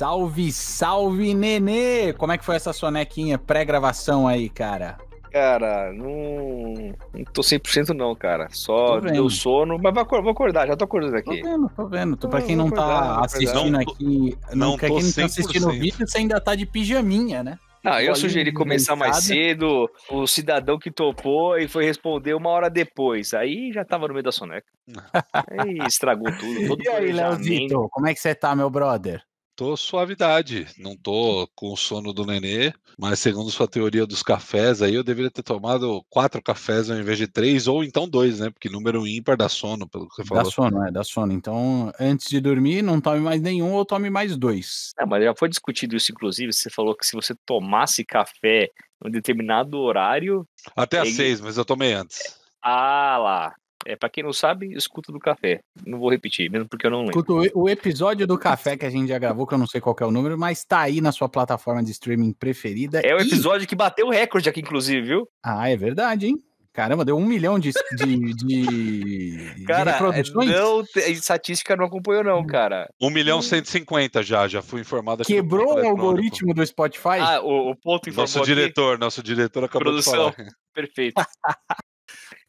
Salve, salve, Nenê! Como é que foi essa sonequinha pré-gravação aí, cara? Cara, não, não tô 100% não, cara. Só deu sono, mas vou acordar, já tô acordando aqui. Tô vendo, tô vendo. Tô, pra quem não tá assistindo não, aqui, não, não pra quem não tá assistindo o vídeo, você ainda tá de pijaminha, né? Ah, eu sugeri começar mais cedo, o cidadão que topou e foi responder uma hora depois. Aí já tava no meio da soneca. aí estragou tudo. Todo e aí, Leozito, como é que você tá, meu brother? Tô suavidade, não tô com o sono do nenê, mas segundo sua teoria dos cafés aí, eu deveria ter tomado quatro cafés ao invés de três, ou então dois, né? Porque número ímpar dá sono, pelo que você falou. Dá sono, é, dá sono. Então, antes de dormir, não tome mais nenhum ou tome mais dois. É, mas já foi discutido isso, inclusive, você falou que se você tomasse café em um determinado horário... Até às seis, mas eu tomei antes. Ah lá, é, pra quem não sabe, escuta do café. Não vou repetir, mesmo porque eu não lembro. Escuta o, episódio do café que a gente já gravou, que eu não sei qual é o número, mas tá aí na sua plataforma de streaming preferida. É o episódio que bateu o recorde aqui, inclusive, viu? Ah, é verdade, hein? Caramba, deu um milhão de, de, de, cara, de reproduções. Não, estatística não acompanhou, não, cara. Um milhão cento e cinquenta já, já fui informado aqui. Quebrou o algoritmo do Spotify? Ah, o, o ponto informou Nosso diretor, aqui. nosso diretor acabou Produção. de falar. Perfeito.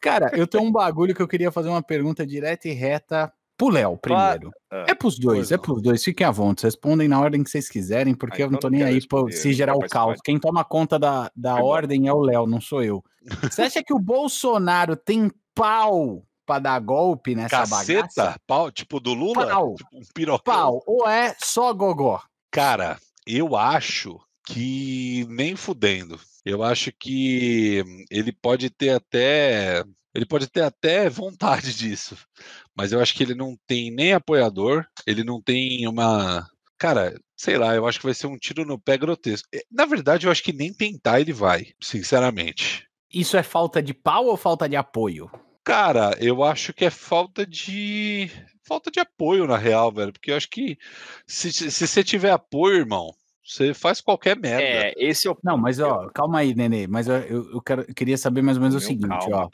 Cara, eu tenho um bagulho que eu queria fazer uma pergunta direta e reta pro Léo primeiro. Ah, é pros dois, é pros dois. Fiquem à vontade, respondem na ordem que vocês quiserem, porque ah, eu não tô nem aí pra se gerar o caos. Quem toma conta da, da é ordem é o Léo, não sou eu. Você acha que o Bolsonaro tem pau pra dar golpe nessa Caceta? bagaça? Pau, tipo do Lula? Pau. Tipo um pirocão? Pau. Ou é só gogó? Cara, eu acho que nem fudendo. Eu acho que ele pode ter até ele pode ter até vontade disso, mas eu acho que ele não tem nem apoiador, ele não tem uma. Cara, sei lá, eu acho que vai ser um tiro no pé grotesco. Eh, na verdade, eu acho que nem tentar ele vai, sinceramente. Isso é falta de pau ou falta de apoio? Cara, eu acho que é falta de. Falta de apoio, na real, velho. Porque eu acho que se, se você tiver apoio, irmão, você faz qualquer merda. É, esse é o. Não, mas ó, calma aí, Nenê. Mas eu, eu, quero, eu queria saber mais ou menos Meu o seguinte, ó.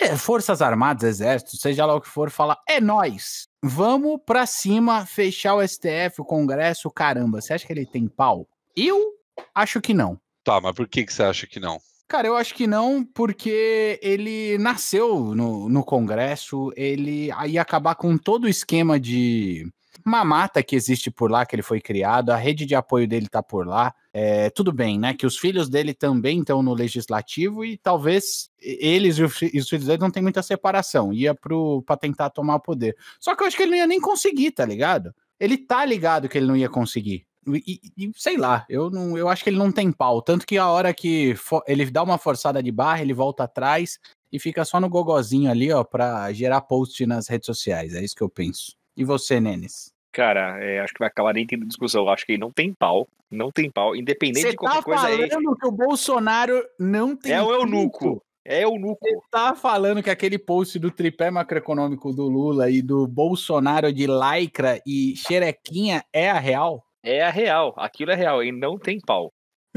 É, Forças Armadas, Exército, seja lá o que for, fala, é nós. Vamos pra cima, fechar o STF, o Congresso, caramba. Você acha que ele tem pau? Eu acho que não. Tá, mas por que, que você acha que não? Cara, eu acho que não, porque ele nasceu no, no Congresso, ele ia acabar com todo o esquema de mamata que existe por lá, que ele foi criado, a rede de apoio dele tá por lá. É, tudo bem, né? Que os filhos dele também estão no legislativo e talvez eles e os filhos dele não tem muita separação. Ia para tentar tomar o poder. Só que eu acho que ele não ia nem conseguir, tá ligado? Ele tá ligado que ele não ia conseguir. E, e, sei lá, eu não, eu acho que ele não tem pau. Tanto que a hora que for, ele dá uma forçada de barra, ele volta atrás e fica só no gogozinho ali, ó, pra gerar post nas redes sociais. É isso que eu penso. E você, Nenes? Cara, é, acho que vai acabar nem tendo discussão. Acho que não tem pau. Não tem pau. Independente Cê de qualquer tá coisa. Você tá falando que o Bolsonaro não tem É o eunuco. É o nuco. Você tá falando que aquele post do tripé macroeconômico do Lula e do Bolsonaro de lycra e xerequinha é a real? É a real. Aquilo é real. E não tem pau.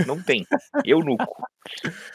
Não tem. Eunuco.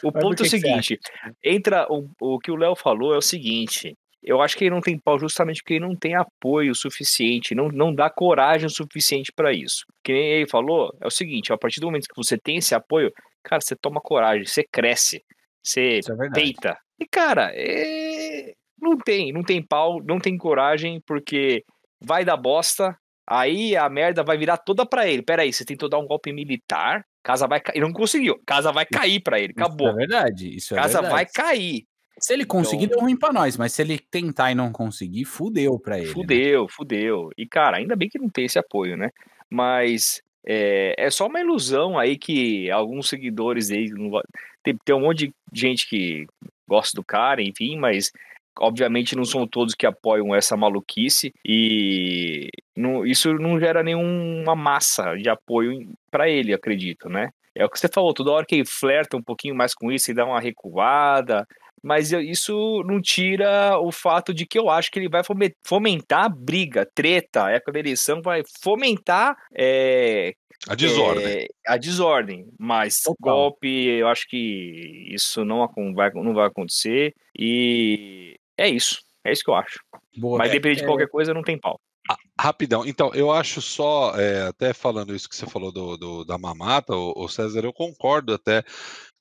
O Mas ponto é o seguinte: entra o, o que o Léo falou é o seguinte: eu acho que ele não tem pau justamente porque ele não tem apoio suficiente, não, não dá coragem suficiente para isso. Que nem ele falou, é o seguinte, a partir do momento que você tem esse apoio, cara, você toma coragem, você cresce, você é peita. E, cara, é... não tem, não tem pau, não tem coragem, porque vai dar bosta, aí a merda vai virar toda para ele. Pera aí, você tentou dar um golpe militar, casa vai cair. Não conseguiu, casa vai cair para ele, acabou. Isso é verdade, isso é casa verdade. vai cair. Se ele conseguir, então... deu ruim pra nós, mas se ele tentar e não conseguir, fudeu pra ele. Né? Fudeu, né? fudeu. E, cara, ainda bem que não tem esse apoio, né? Mas é, é só uma ilusão aí que alguns seguidores aí. Tem, tem um monte de gente que gosta do cara, enfim, mas obviamente não são todos que apoiam essa maluquice e não, isso não gera nenhuma massa de apoio para ele, acredito, né? É o que você falou, toda hora que ele flerta um pouquinho mais com isso e dá uma recuada, mas isso não tira o fato de que eu acho que ele vai fomentar briga, treta, a época da eleição vai fomentar é, a desordem. É, a desordem, mas Total. golpe, eu acho que isso não vai, não vai acontecer e é isso, é isso que eu acho. Boa, mas é, depende de é. qualquer coisa, não tem pau. rapidão. Então, eu acho só, é, até falando isso que você falou do, do da mamata, o, o, César, eu concordo até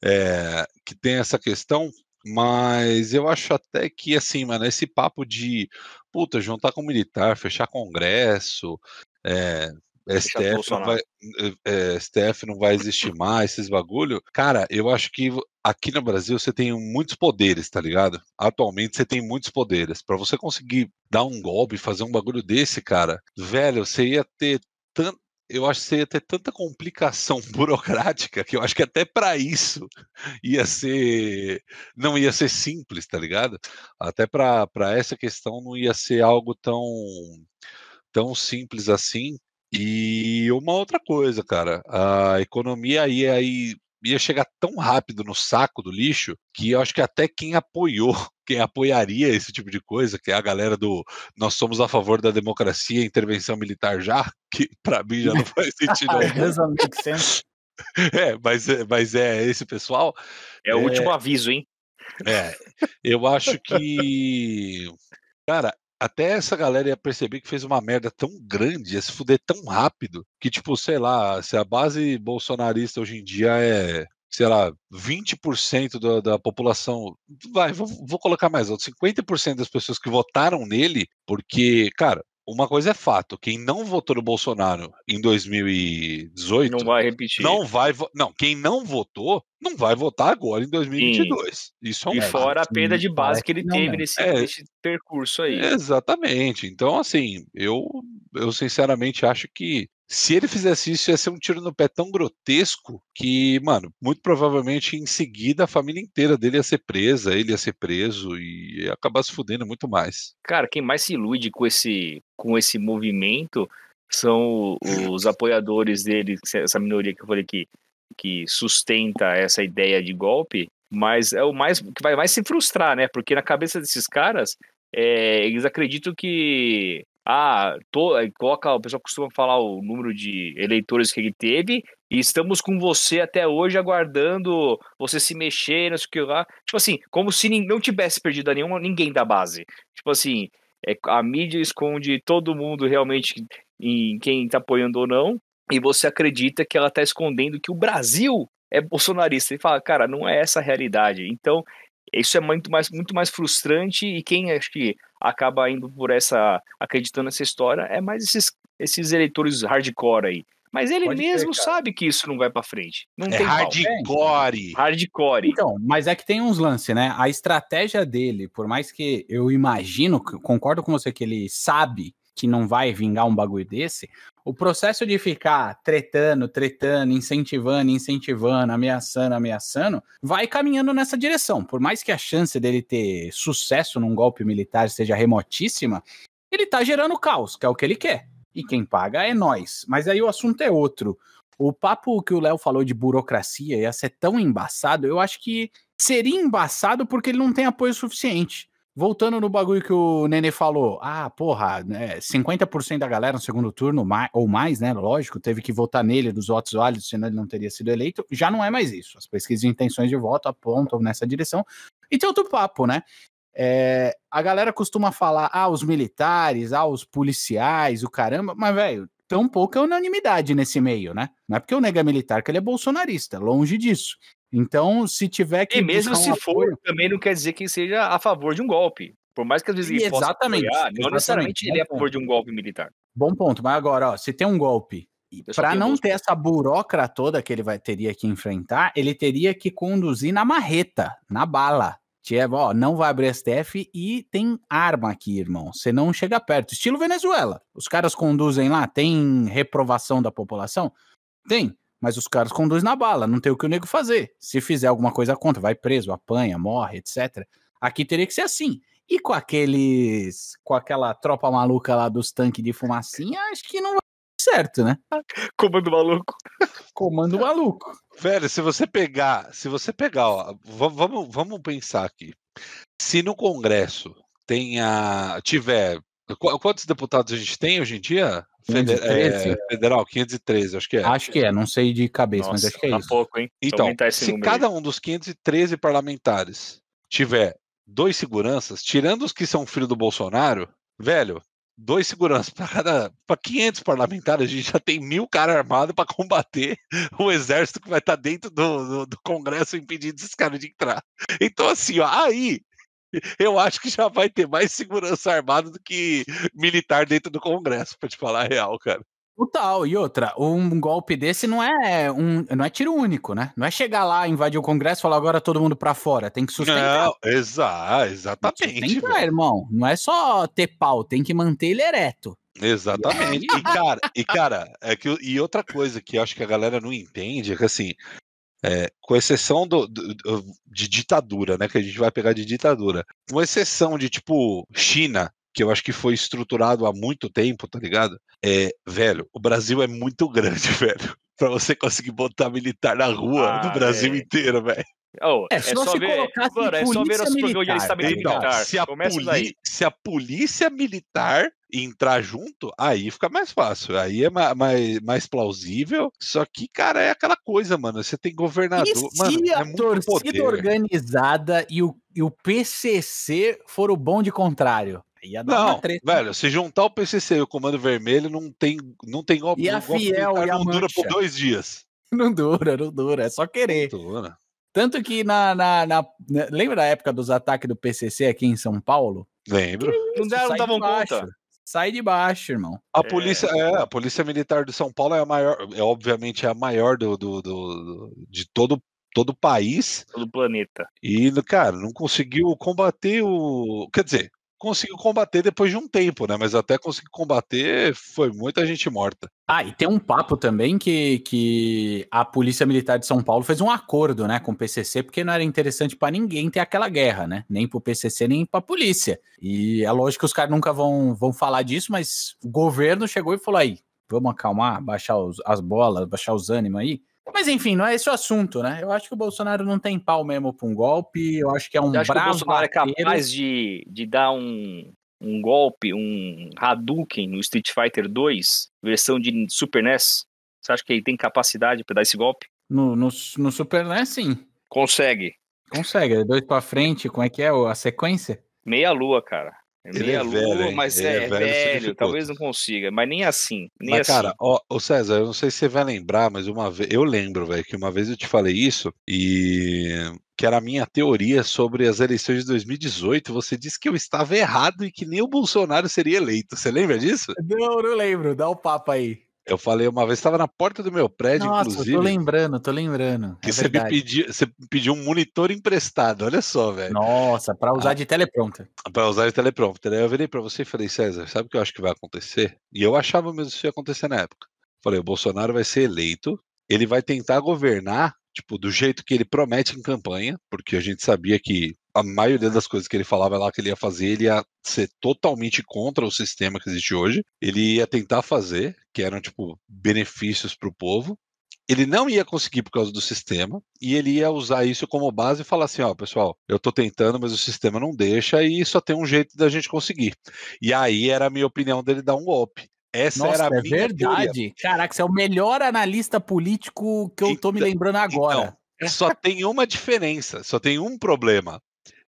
é, que tem essa questão, mas eu acho até que, assim, mano, esse papo de, puta, juntar com militar, fechar congresso, é, STF não, vai, é, STF não vai existir mais, esses bagulho. Cara, eu acho que aqui no Brasil você tem muitos poderes, tá ligado? Atualmente você tem muitos poderes. Para você conseguir dar um golpe, fazer um bagulho desse, cara, velho, você ia ter tanto. Eu acho que ia ter tanta complicação burocrática que eu acho que até para isso ia ser. Não ia ser simples, tá ligado? Até para essa questão não ia ser algo tão tão simples assim. E uma outra coisa, cara, a economia ia, ia, ia chegar tão rápido no saco do lixo que eu acho que até quem apoiou, quem apoiaria esse tipo de coisa, que é a galera do nós somos a favor da democracia e intervenção militar já, que para mim já não faz sentido. é, mas, é, mas é esse pessoal. É o é, último aviso, hein? É, eu acho que. Cara, até essa galera ia perceber que fez uma merda tão grande, ia se fuder tão rápido, que, tipo, sei lá, se a base bolsonarista hoje em dia é, sei lá, 20% da, da população, vai, vou, vou colocar mais alto, 50% das pessoas que votaram nele, porque, cara, uma coisa é fato, quem não votou no Bolsonaro em 2018 não vai repetir. Não vai, não, quem não votou não vai votar agora em 2022. Sim. Isso é um E fora a perda de base que ele teve nesse, é, nesse, percurso aí. Exatamente. Então, assim, eu, eu sinceramente acho que se ele fizesse isso, ia ser um tiro no pé tão grotesco que, mano, muito provavelmente em seguida a família inteira dele ia ser presa, ele ia ser preso e ia acabar se fudendo muito mais. Cara, quem mais se ilude com esse, com esse movimento são os apoiadores dele, essa minoria que eu falei que, que sustenta essa ideia de golpe, mas é o mais que vai mais se frustrar, né? Porque na cabeça desses caras, é, eles acreditam que ah, to, coloca, o pessoal costuma falar o número de eleitores que ele teve e estamos com você até hoje aguardando você se mexer, não sei o que lá. Tipo assim, como se não tivesse perdido nenhuma, ninguém da base. Tipo assim, é, a mídia esconde todo mundo realmente em quem tá apoiando ou não, e você acredita que ela tá escondendo que o Brasil é bolsonarista. E fala, cara, não é essa a realidade. Então, isso é muito mais, muito mais frustrante e quem acho que acaba indo por essa, acreditando nessa história, é mais esses, esses eleitores hardcore aí. Mas ele Pode mesmo sabe que isso não vai para frente. Não é tem hardcore. Hardcore. Então, mas é que tem uns lances, né? A estratégia dele, por mais que eu imagino, concordo com você que ele sabe que não vai vingar um bagulho desse, o processo de ficar tretando, tretando, incentivando, incentivando, ameaçando, ameaçando, vai caminhando nessa direção. Por mais que a chance dele ter sucesso num golpe militar seja remotíssima, ele tá gerando caos, que é o que ele quer. E quem paga é nós. Mas aí o assunto é outro. O papo que o Léo falou de burocracia ia ser tão embaçado, eu acho que seria embaçado porque ele não tem apoio suficiente. Voltando no bagulho que o Nenê falou, ah, porra, né, 50% da galera no segundo turno, mais, ou mais, né, lógico, teve que votar nele dos votos válidos, senão ele não teria sido eleito, já não é mais isso. As pesquisas de intenções de voto apontam nessa direção. E tem outro papo, né? É, a galera costuma falar, ah, os militares, ah, os policiais, o caramba, mas, velho, tão pouca unanimidade nesse meio, né? Não é porque o nega é militar que ele é bolsonarista, longe disso. Então, se tiver que. E mesmo se um for, apoio... também não quer dizer que seja a favor de um golpe. Por mais que às vezes ele exatamente, possa apoiar, não necessariamente ele é a favor de um golpe militar. Bom ponto, mas agora, ó, se tem um golpe, para não ter essa burocracia toda que ele vai, teria que enfrentar, ele teria que conduzir na marreta, na bala. Tipo, ó, não vai abrir STF e tem arma aqui, irmão. Você não chega perto. Estilo Venezuela. Os caras conduzem lá, tem reprovação da população? Tem mas os caras conduzem na bala, não tem o que o nego fazer. Se fizer alguma coisa contra, vai preso, apanha, morre, etc. Aqui teria que ser assim. E com aqueles. com aquela tropa maluca lá dos tanques de fumacinha, acho que não vai certo, né? Comando maluco. Comando maluco. Velho, se você pegar, se você pegar, ó, vamos, vamos pensar aqui. Se no Congresso tenha, tiver Quantos deputados a gente tem hoje em dia? 513? É, federal, 513, acho que é. Acho que é, não sei de cabeça, Nossa, mas acho que é tá isso. pouco, hein? Então, se cada um dos 513 parlamentares tiver dois seguranças, tirando os que são filho do Bolsonaro, velho, dois seguranças para cada. Para 500 parlamentares, a gente já tem mil caras armados para combater o exército que vai estar tá dentro do, do, do Congresso impedindo esses caras de entrar. Então, assim, ó, aí eu acho que já vai ter mais segurança armada do que militar dentro do Congresso, para te falar a real, cara. Total. E outra, um golpe desse não é um, não é tiro único, né? Não é chegar lá, invadir o Congresso e falar agora todo mundo para fora. Tem que sustentar. Não, exa exatamente. Sustentar, irmão. Não é só ter pau, tem que manter ele ereto. Exatamente. E, cara, e cara, é que e outra coisa que eu acho que a galera não entende é que assim, é, com exceção do, do, de ditadura, né? Que a gente vai pegar de ditadura. Com exceção de tipo China, que eu acho que foi estruturado há muito tempo, tá ligado? É, velho, o Brasil é muito grande, velho. Pra você conseguir botar militar na rua ah, no Brasil é. inteiro, velho. Oh, é, só, é só ver, mano, é só ver os programas de então, militar. Se a, se a polícia militar entrar junto, aí fica mais fácil. Aí é mais, mais plausível. Só que, cara, é aquela coisa, mano. Você tem governador. E mano, se a é torcida poder, organizada e o, e o PCC for o bom de contrário? Ia dar não, velho, se juntar o PCC e o Comando Vermelho, não tem, não tem golpe. E a Fiel e a não dura por dois dias. Não dura, não dura, é só querer. Não dura. Tanto que na, na, na, né, Lembra da época dos ataques do PCC aqui em São Paulo? Lembro. Não, deram, não davam conta. Sai de baixo, irmão. A é. polícia, é, a polícia militar de São Paulo é a maior, é obviamente é a maior do, do, do de todo todo o país, todo o planeta. E cara, não conseguiu combater o, quer dizer, conseguiu combater depois de um tempo, né? Mas até conseguir combater foi muita gente morta. Ah, e tem um papo também que, que a Polícia Militar de São Paulo fez um acordo, né, com o PCC, porque não era interessante para ninguém ter aquela guerra, né? Nem pro PCC, nem pra polícia. E é lógico que os caras nunca vão, vão falar disso, mas o governo chegou e falou aí, vamos acalmar, baixar os, as bolas, baixar os ânimos aí. Mas enfim, não é esse o assunto, né? Eu acho que o Bolsonaro não tem pau mesmo para um golpe. Eu acho que é um bravo. que o Bolsonaro é capaz de, de dar um, um golpe, um Hadouken no Street Fighter 2, versão de Super NES? Você acha que ele tem capacidade para dar esse golpe? No, no, no, Super NES, sim. Consegue. Consegue. Dois para frente, como é que é a sequência? Meia lua, cara. É meia é lua, velho, mas é, é, velho, velho talvez não consiga, mas nem assim. Nem mas, assim. cara, ó, ô César, eu não sei se você vai lembrar, mas uma vez. Eu lembro, velho, que uma vez eu te falei isso e que era a minha teoria sobre as eleições de 2018. Você disse que eu estava errado e que nem o Bolsonaro seria eleito. Você lembra disso? Não, não lembro. Dá o um papo aí. Eu falei uma vez, estava na porta do meu prédio, Nossa, inclusive. tô lembrando, tô lembrando. Que é você me pediu, você pediu um monitor emprestado, olha só, velho. Nossa, para usar ah, de teleprompter. Para usar de teleprompter. Aí eu virei para você e falei, César, sabe o que eu acho que vai acontecer? E eu achava mesmo que isso ia acontecer na época. Falei, o Bolsonaro vai ser eleito, ele vai tentar governar, tipo, do jeito que ele promete em campanha, porque a gente sabia que a maioria das coisas que ele falava lá que ele ia fazer, ele ia ser totalmente contra o sistema que existe hoje. Ele ia tentar fazer, que eram tipo benefícios para o povo. Ele não ia conseguir por causa do sistema e ele ia usar isso como base e falar assim, ó, pessoal, eu tô tentando, mas o sistema não deixa e só tem um jeito da gente conseguir. E aí era a minha opinião dele dar um golpe. Essa Nossa, era a é minha verdade. Teoria. Caraca, você é o melhor analista político que eu então, tô me então, lembrando agora. Então, só tem uma diferença, só tem um problema.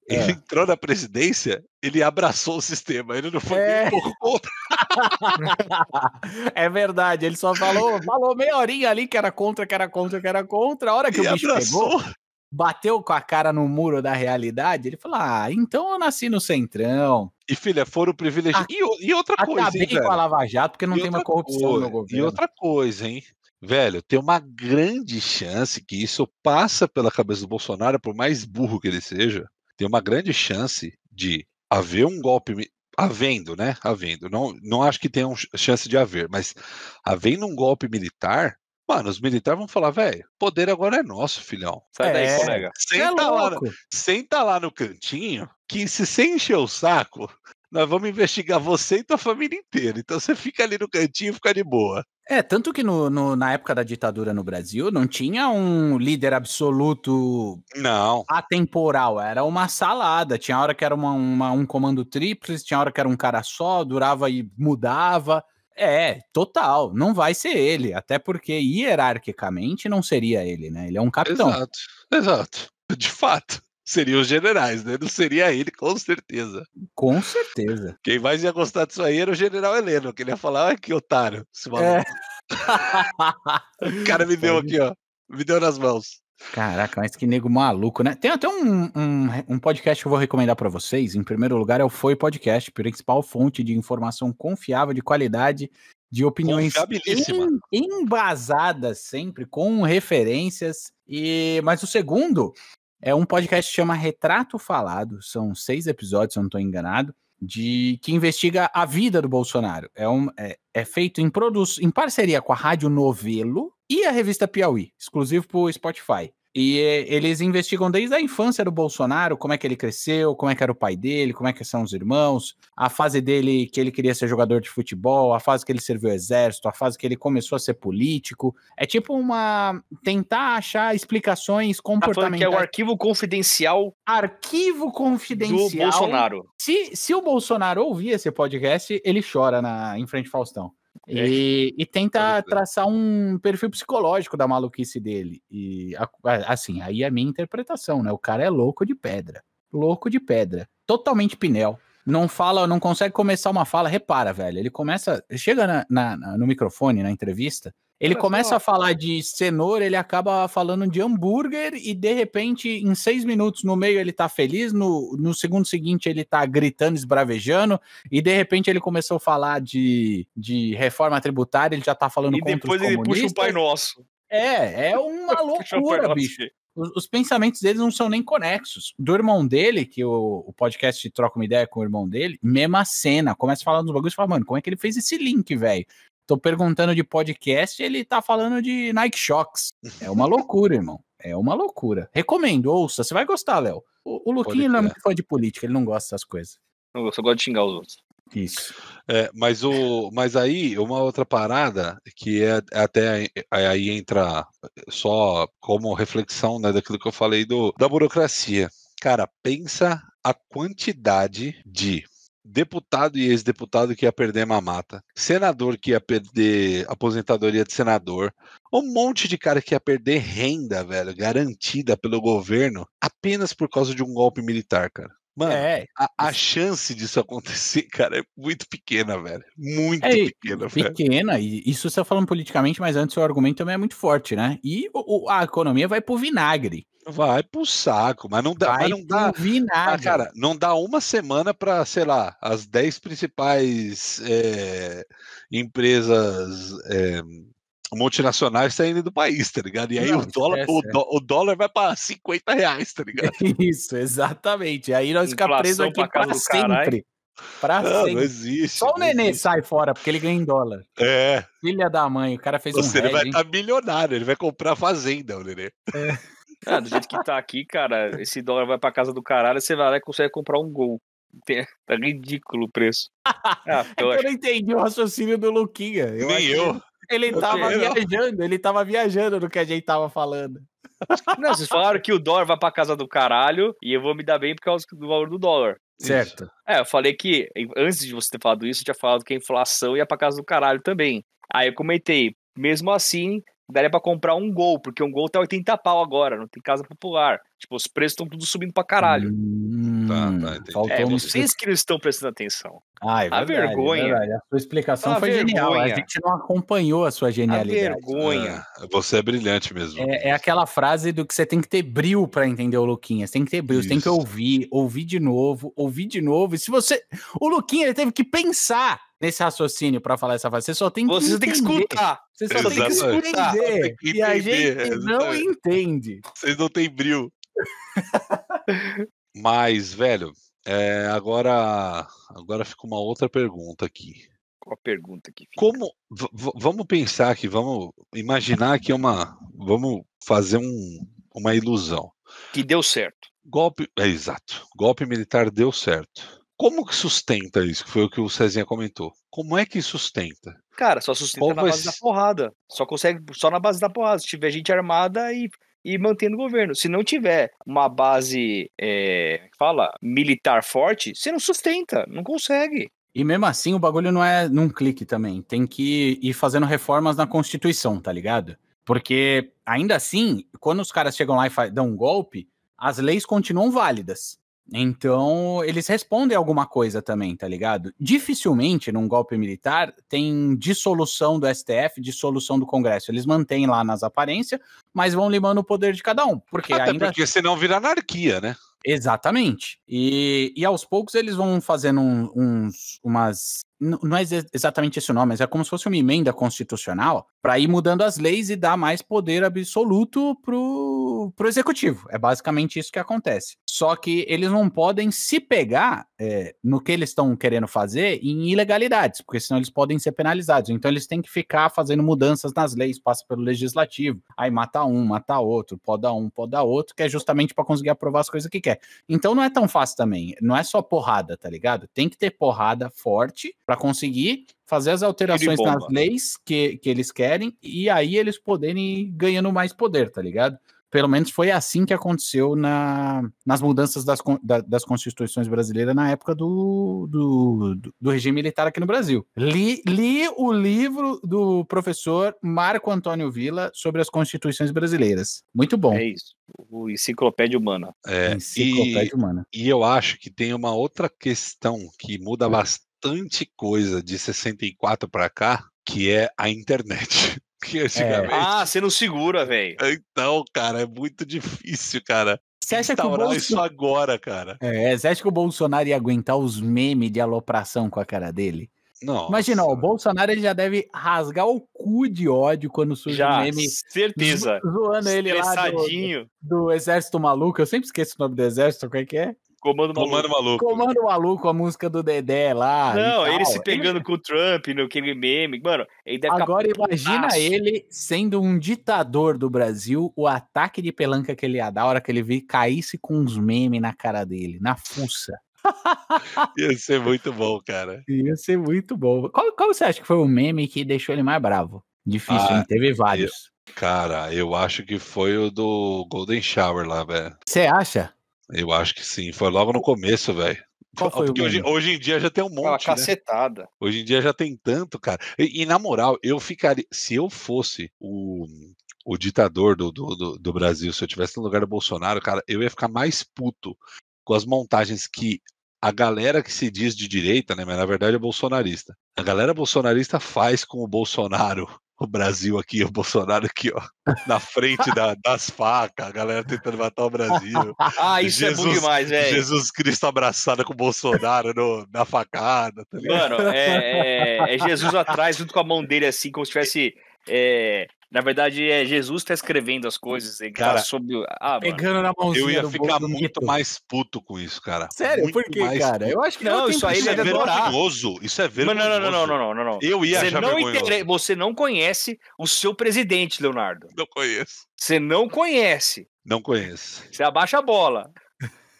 É. Ele entrou na presidência, ele abraçou o sistema, ele não foi é. um contra. é verdade, ele só falou, falou meia horinha ali que era contra, que era contra, que era contra. A hora que e o bicho abraçou. pegou, bateu com a cara no muro da realidade, ele falou: Ah, então eu nasci no Centrão. E filha, foram privilegiados. E, e, outra coisa. Acabei hein, com a Lava Jato, porque não e tem uma corrupção coisa, no governo. E outra coisa, hein? Velho, tem uma grande chance que isso passa pela cabeça do Bolsonaro, por mais burro que ele seja, tem uma grande chance de haver um golpe, havendo, né? Havendo. Não, não acho que tenha um chance de haver, mas havendo um golpe militar, mano, os militares vão falar, velho, poder agora é nosso, filhão. Sai é, daí, colega. Senta, é lá, senta lá no cantinho, que se você encher o saco, nós vamos investigar você e tua família inteira. Então você fica ali no cantinho e fica de boa. É, tanto que no, no, na época da ditadura no Brasil não tinha um líder absoluto não atemporal, era uma salada. Tinha hora que era uma, uma, um comando tríplice, tinha hora que era um cara só, durava e mudava. É, total, não vai ser ele, até porque hierarquicamente não seria ele, né? Ele é um capitão. Exato, exato, de fato. Seriam os generais, né? Não seria ele, com certeza. Com certeza. Quem mais ia gostar disso aí era o general Heleno, que ele ia falar, olha que otário, esse maluco. É. o cara me deu aqui, ó. Me deu nas mãos. Caraca, mas que nego maluco, né? Tem até um, um, um podcast que eu vou recomendar para vocês. Em primeiro lugar, é o Foi Podcast, principal fonte de informação confiável, de qualidade, de opiniões embasadas sempre, com referências. E Mas o segundo é um podcast que chama Retrato Falado. São seis episódios, se eu não estou enganado de que investiga a vida do Bolsonaro. É, um, é, é feito em, produz, em parceria com a Rádio Novelo e a revista Piauí, exclusivo para o Spotify. E eles investigam desde a infância do Bolsonaro, como é que ele cresceu, como é que era o pai dele, como é que são os irmãos, a fase dele que ele queria ser jogador de futebol, a fase que ele serviu o exército, a fase que ele começou a ser político. É tipo uma tentar achar explicações comportamentais. Tá que é o arquivo confidencial. Arquivo confidencial do Bolsonaro. Se, se o Bolsonaro ouvir esse podcast, ele chora na em frente Faustão. É. E, e, tenta traçar um perfil psicológico da maluquice dele. E assim, aí é a minha interpretação, né? O cara é louco de pedra. Louco de pedra. Totalmente pinel. Não fala, não consegue começar uma fala. Repara, velho. Ele começa. Chega na, na, no microfone, na entrevista. Ele começa a falar de cenoura, ele acaba falando de hambúrguer e de repente, em seis minutos no meio, ele tá feliz, no, no segundo seguinte, ele tá gritando, esbravejando, e de repente ele começou a falar de, de reforma tributária, ele já tá falando e contra os comunistas. E depois ele puxa o Pai Nosso. É, é uma loucura, bicho. Os, os, pensamentos deles não são nem conexos. Do irmão dele, que o, o podcast troca uma ideia com o irmão dele, mesma cena. Começa a falar dos bagulhos e fala, mano, como é que ele fez esse link, velho? Tô perguntando de podcast, ele tá falando de Nike Shocks. É uma loucura, irmão. É uma loucura. Recomendo, ouça, você vai gostar, Léo. O, o Luquinho não é muito fã de política, ele não gosta dessas coisas. Não, eu só gosto de xingar os outros. Isso. É, mas, o, mas aí, uma outra parada, que é até aí entra só como reflexão né, daquilo que eu falei do, da burocracia. Cara, pensa a quantidade de deputado e ex-deputado que ia perder mamata, senador que ia perder aposentadoria de senador, um monte de cara que ia perder renda, velho, garantida pelo governo apenas por causa de um golpe militar, cara. Mano, é. a, a, chance disso acontecer, cara, é muito pequena, velho. Muito é, pequena, velho. Pequena, e isso você tá falando politicamente, mas antes o argumento também é muito forte, né? E o, a economia vai pro vinagre. Vai pro saco, mas não dá. Vai mas não dá vinagre. Ah, cara, não dá uma semana para, sei lá, as 10 principais é, empresas é, multinacionais saindo do país, tá ligado? E aí não, o, dólar, o, o, dólar vai para 50 reais, tá ligado? Isso, exatamente. Aí nós ficamos presos aqui para sempre. Pra não, sempre. Não existe. Só o nenê existe. sai fora, porque ele ganha em dólar. É. Filha da mãe, o cara fez Você, um Ele vai estar tá milionário, ele vai comprar fazenda, o nenê. É. Ah, do jeito que tá aqui, cara, esse dólar vai pra casa do caralho, você vai lá e consegue comprar um gol. Tá ridículo o preço. Ah, é eu, eu não entendi o raciocínio do Luquinha. Eu Nem eu. Ele, ele tava viajando, ele tava viajando no que a gente tava falando. Não, vocês falaram que o dólar vai pra casa do caralho e eu vou me dar bem por causa do valor do dólar. Certo. É, eu falei que, antes de você ter falado isso, eu tinha falado que a inflação ia pra casa do caralho também. Aí eu comentei, mesmo assim, daria para comprar um gol, porque um gol tá 80 pau agora, não tem casa popular. Tipo, os preços estão tudo subindo pra caralho. Hum, tá, tá, é, vocês que não estão prestando atenção. Ah, é verdade, a é vergonha. Verdade. A sua explicação a foi vergonha. genial. A gente não acompanhou a sua genialidade. A vergonha. É, você é brilhante mesmo. É, é, aquela frase do que você tem que ter bril para entender o Luquinhas. Tem que ter bril, você tem que ouvir, ouvir de novo, ouvir de novo. E se você. O Luquinha ele teve que pensar nesse raciocínio para falar essa frase. Você só tem que Você tem que escutar. Você só tem que escutar. Tem que e a gente não entende. Vocês não têm bril. Mas, velho, é, agora, agora fica uma outra pergunta aqui. Qual a pergunta que fica? Como vamos pensar que vamos imaginar que é uma vamos fazer um, uma ilusão que deu certo. Golpe, é exato. Golpe militar deu certo. Como que sustenta isso? Que foi o que o Cezinha comentou. Como é que sustenta? Cara, só sustenta Qual na base da porrada. Só consegue só na base da porrada. Se tiver gente armada e e mantendo o governo. Se não tiver uma base, é, fala, militar forte, você não sustenta, não consegue. E mesmo assim, o bagulho não é num clique também. Tem que ir fazendo reformas na Constituição, tá ligado? Porque, ainda assim, quando os caras chegam lá e dão um golpe, as leis continuam válidas. Então, eles respondem alguma coisa também, tá ligado? Dificilmente, num golpe militar, tem dissolução do STF, dissolução do Congresso. Eles mantêm lá nas aparências, mas vão limando o poder de cada um. Porque Até ainda. porque senão vira anarquia, né? Exatamente. E, e aos poucos eles vão fazendo um- uns, umas. Não é ex- exatamente esse o nome, mas é como se fosse uma emenda constitucional para ir mudando as leis e dar mais poder absoluto pro, pro executivo. É basicamente isso que acontece. Só que eles não podem se pegar é, no que eles estão querendo fazer em ilegalidades, porque senão eles podem ser penalizados. Então eles têm que ficar fazendo mudanças nas leis, passa pelo legislativo, aí mata um, mata outro, poda um, poda outro, que é justamente para conseguir aprovar as coisas que quer. Então não é tão fácil também. Não é só porrada, tá ligado? Tem que ter porrada forte para conseguir fazer as alterações nas leis que, que eles querem e aí eles poderem ir ganhando mais poder, tá ligado? Pelo menos foi assim que aconteceu na, nas mudanças das, da- das constituições brasileiras na época do, do, do- do regime militar aqui no Brasil. Li, li o livro do professor Marco Antônio Villa sobre as constituições brasileiras. Muito bom. É isso. O Enciclopédia Humana. É, e, Enciclopédia humana. e eu acho que tem uma outra questão que muda bastante coisa de 64 para cá, que é a internet. Que antigamente. Ah, você não segura, velho. Então, cara, é muito difícil, cara. Você acha que o Instaurar Bolso- isso agora, cara. É, você acha que o Bolsonaro ia aguentar os memes de alopração com a cara dele? Não. Imagina, ó, o Bolsonaro ele já deve rasgar o cu de ódio quando surge Já, um meme certeza. zo- zoando ele lá do, do Exército Maluco. Eu sempre esqueço o nome do Exército, qual é que é? Comando maluco. Comando maluco. Comando Maluco, a música do Dedé lá. Não, ele se pegando com o Trump no aquele meme. Mano, ele deve Agora ficar imagina putaço. ele sendo um ditador do Brasil, o ataque de pelanca que ele ia dar, a hora que ele vi caísse com uns memes na cara dele, na fuça. Ia ser muito bom, cara. Ia ser muito bom. Qual, qual você acha que foi o meme que deixou ele mais bravo? Difícil, Ah, hein? Teve vários. Cara, eu acho que foi o do Golden Shower lá, velho. Você acha? Eu acho que sim. Foi logo no começo, velho. Porque hoje, hoje em dia já tem um Aquela monte, né? cacetada. Hoje em dia já tem tanto, cara. E, e, na moral, eu ficaria. Se eu fosse o, o ditador do, do, do, do Brasil, se eu tivesse no lugar do Bolsonaro, cara, eu ia ficar mais puto com as montagens que a galera que se diz de direita, né? Mas na verdade é bolsonarista. A galera bolsonarista faz com o Bolsonaro. O Brasil aqui, o Bolsonaro aqui, ó, na frente da- das facas, a galera tentando matar o Brasil. Ah, isso é bom Jesus- demais, velho. Jesus Cristo abraçado com o Bolsonaro no- na facada, tá? Mano, é, é- é Jesus atrás, junto com a mão dele, assim, como se tivesse. é, na verdade, é Jesus tá escrevendo as coisas. Ele Cara, tá sob. o- Ah, mano. Pegando na mãozinha Eu ia do ficar muito mais puto com isso, cara. Sério? Muito Por quê, mais cara? puto. Eu acho que Não, não isso aí Isso é vergonhoso. Isso é Não, vergonhoso. não, não, não, não, não, não, não. Eu ia Você achar não, intere- você não conhece o seu presidente, Leonardo. Não conheço. Você não conhece. Não conheço. Você abaixa a bola.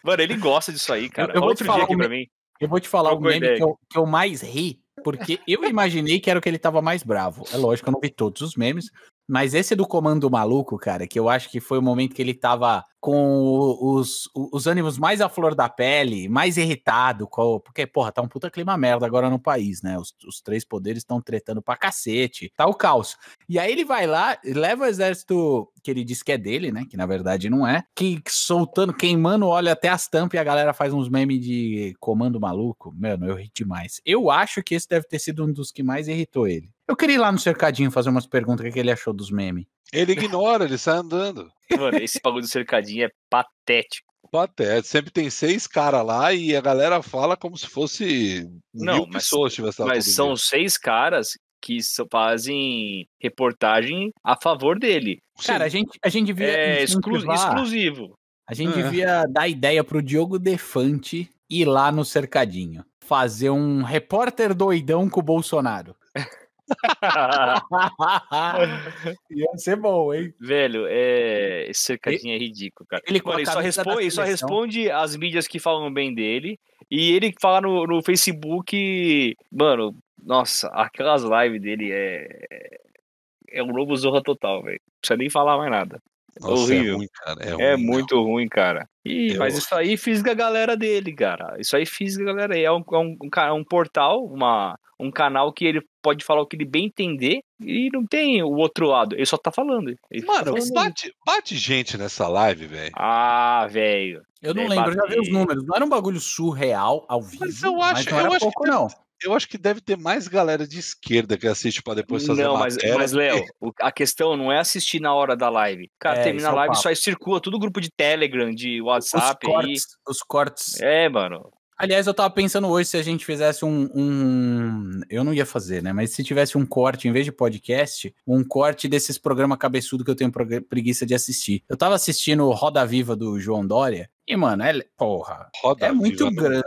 Mano, ele gosta disso aí, cara. Eu- eu vou te outro falar dia aqui pra me- mim. Eu vou te falar o meme que eu, que eu mais ri, porque eu imaginei que era o que ele tava mais bravo. É lógico, eu não vi todos os memes, mas esse do Comando Maluco, cara, que eu acho que foi o momento que ele tava com os, os ânimos mais à flor da pele, mais irritado, com- porque, porra, tá um puta clima merda agora no país, né? Os, os três poderes estão tretando pra cacete, tá o caos. E aí ele vai lá, leva o exército que ele diz que é dele, né? Que na verdade não é, que soltando, queimando óleo até as tampas e a galera faz uns memes de comando maluco. Mano, eu ri demais. Eu acho que esse deve ter sido um dos que mais irritou ele. Eu queria ir lá no cercadinho fazer umas perguntas, que ele achou dos memes. Ele ignora, ele sai andando. Mano, esse bagulho do cercadinho é patético. Patético. Sempre tem seis caras lá e a galera fala como se fosse Não, mil mas- pessoas tivesse lá Mas são dia. seis caras que fazem reportagem a favor dele. Cara, a gente, a gente devia. É exclu- incentivar- exclusivo. A gente É. devia dar ideia pro Diogo Defante ir lá no cercadinho. Fazer um repórter doidão com o Bolsonaro. Ia ser bom, hein? Velho, é... esse cercadinho é ridículo, cara. Ele Mano, ele, só responde, ele só responde as mídias que falam bem dele. E ele fala no, no Facebook. Mano, nossa, aquelas lives dele é. É um novo Zorra total, velho. Não precisa nem falar mais nada. Nossa, é horrível. ruim, cara. É, É ruim, muito ruim, cara. Ih, Eu- mas isso aí fisga a galera dele, cara. Isso aí fisga a galera. É um, é um, um ca- um portal, uma, um canal que ele pode falar o que ele bem entender e não tem o outro lado. Ele só tá falando. Ele não. tá Mano, falando. bate, bate gente nessa live, velho. Ah, velho. Eu não É, lembro, eu já vi os números. Não era um bagulho surreal ao vivo. Mas eu acho- não era eu acho pouco, que- não. Eu acho que deve ter mais galera de esquerda que assiste pra depois fazer Não, mas, matéria. mas Léo, o- a questão não é assistir na hora da live. Cara, É, termina é a o live, papo. só aí circula todo grupo de Telegram, de Os WhatsApp aí. cortes, os cortes. É, mano. Aliás, eu tava pensando hoje se a gente fizesse um, um- Eu não ia fazer, né? Mas se tivesse um corte, em vez de podcast, um corte desses programas cabeçudo que eu tenho preguiça de assistir. Eu tava assistindo o Roda Viva do João Dória. E, mano, é. Porra. Roda É muito grande.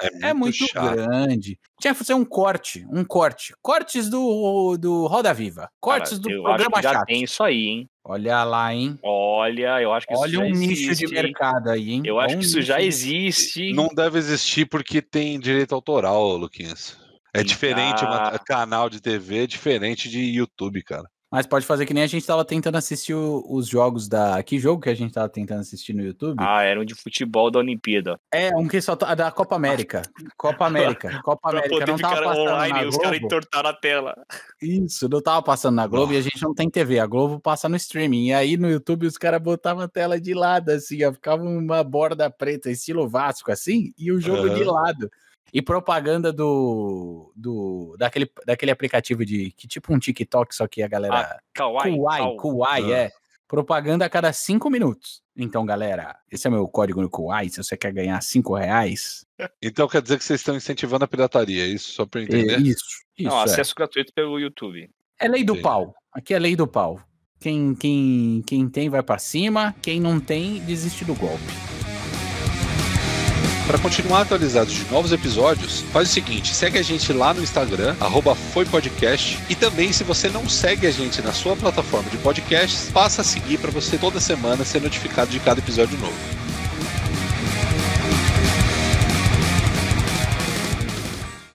É É muito, muito chato. grande. Tinha que fazer um corte. Um corte. Cortes do, do Roda Viva. Cortes Cara, do eu acho programa que já chato. tem isso aí, hein? Olha lá, hein? Olha, eu acho que Olha isso um já nicho de existe, mercado aí, hein? Eu acho que isso já nicho de- existe. Não deve existir porque tem direito autoral, Luquinhas. É Sim, diferente, ah. uma, canal de TV é diferente de YouTube, cara. Mas pode fazer que nem a gente tava tentando assistir o- os jogos da. Que jogo que a gente tava tentando assistir no YouTube? Ah, era um de futebol da Olimpíada. É, um que só tá, da Copa América. Copa América. Copa América não tava passando na Globo. entortaram a tela. Isso, não tava passando na Globo e a gente não tem TV. A Globo passa no streaming. E aí no YouTube os caras botavam a tela de lado, assim, ó. Ficava uma borda preta, estilo Vasco, assim, e o jogo de Aham. lado. E propaganda do. do daquele, daquele aplicativo de. Que tipo um TikTok, só que a galera. Kawaii. Kuai, Kau- Kuai, Ah. é. Propaganda a cada cinco minutos. Então, galera, esse é meu código no Kuai. Se você quer ganhar cinco reais. Então quer dizer que vocês estão incentivando a pirataria, é isso? Só pra eu é entender? isso. Isso. Não, é. acesso gratuito pelo YouTube. É lei do Entendi. pau. Aqui é lei do pau. Quem, quem, quem tem vai pra cima, quem não tem desiste do golpe. Para continuar atualizado de novos episódios, faz o seguinte: segue a gente lá no Instagram, FoiPodcast. E também, se você não segue a gente na sua plataforma de podcasts, passa a seguir para você toda semana ser notificado de cada episódio novo.